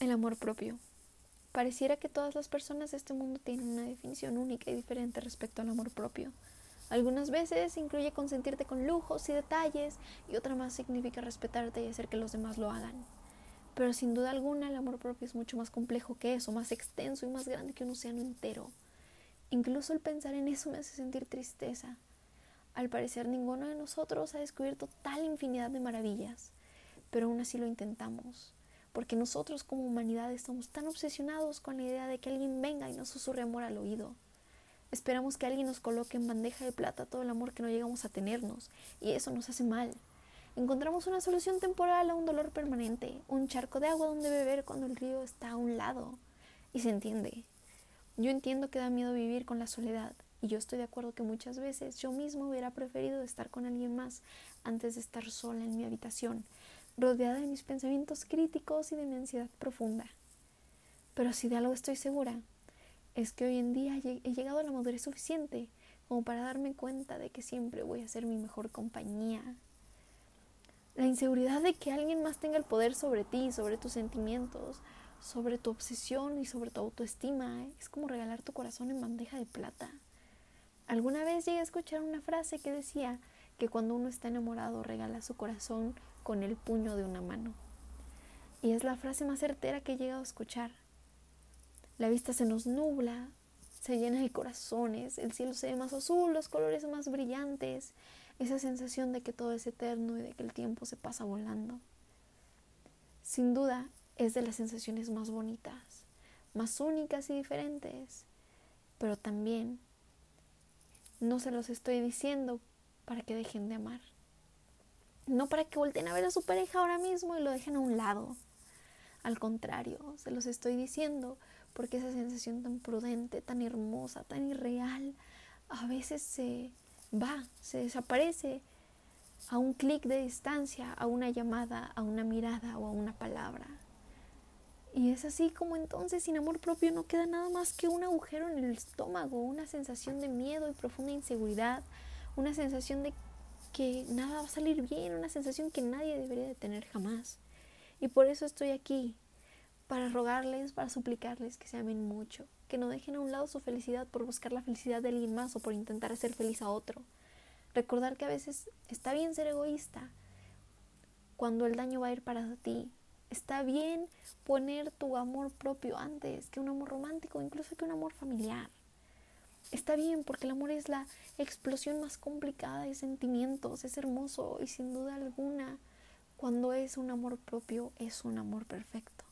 El amor propio. Pareciera que todas las personas de este mundo tienen una definición única y diferente respecto al amor propio. Algunas veces incluye consentirte con lujos y detalles y otra más significa respetarte y hacer que los demás lo hagan. Pero sin duda alguna el amor propio es mucho más complejo que eso, más extenso y más grande que un océano entero. Incluso el pensar en eso me hace sentir tristeza. Al parecer ninguno de nosotros ha descubierto tal infinidad de maravillas, pero aún así lo intentamos porque nosotros como humanidad estamos tan obsesionados con la idea de que alguien venga y nos susurre amor al oído. Esperamos que alguien nos coloque en bandeja de plata todo el amor que no llegamos a tenernos, y eso nos hace mal. Encontramos una solución temporal a un dolor permanente, un charco de agua donde beber cuando el río está a un lado. Y se entiende. Yo entiendo que da miedo vivir con la soledad, y yo estoy de acuerdo que muchas veces yo mismo hubiera preferido estar con alguien más antes de estar sola en mi habitación, rodeada de mis pensamientos críticos y de mi ansiedad profunda. Pero si de algo estoy segura, es que hoy en día he llegado a la madurez suficiente como para darme cuenta de que siempre voy a ser mi mejor compañía. La inseguridad de que alguien más tenga el poder sobre ti, sobre tus sentimientos, sobre tu obsesión y sobre tu autoestima es como regalar tu corazón en bandeja de plata. Alguna vez llegué a escuchar una frase que decía que cuando uno está enamorado regala su corazón con el puño de una mano. Y es la frase más certera que he llegado a escuchar. La vista se nos nubla, se llena de corazones, el cielo se ve más azul, los colores más brillantes, esa sensación de que todo es eterno y de que el tiempo se pasa volando. Sin duda, es de las sensaciones más bonitas, más únicas y diferentes, pero también no se los estoy diciendo para que dejen de amar. No para que volteen a ver a su pareja ahora mismo y lo dejen a un lado. Al contrario, se los estoy diciendo porque esa sensación tan prudente, tan hermosa, tan irreal, a veces se va, se desaparece a un clic de distancia, a una llamada, a una mirada o a una palabra. Y es así como entonces sin amor propio no queda nada más que un agujero en el estómago, una sensación de miedo y profunda inseguridad, una sensación de que nada va a salir bien, una sensación que nadie debería de tener jamás. Y por eso estoy aquí, para rogarles, para suplicarles que se amen mucho, que no dejen a un lado su felicidad por buscar la felicidad de alguien más o por intentar hacer feliz a otro. Recordar que a veces está bien ser egoísta cuando el daño va a ir para ti. Está bien poner tu amor propio antes que un amor romántico, incluso que un amor familiar. Está bien porque el amor es la explosión más complicada de sentimientos, es hermoso y sin duda alguna, cuando es un amor propio, es un amor perfecto.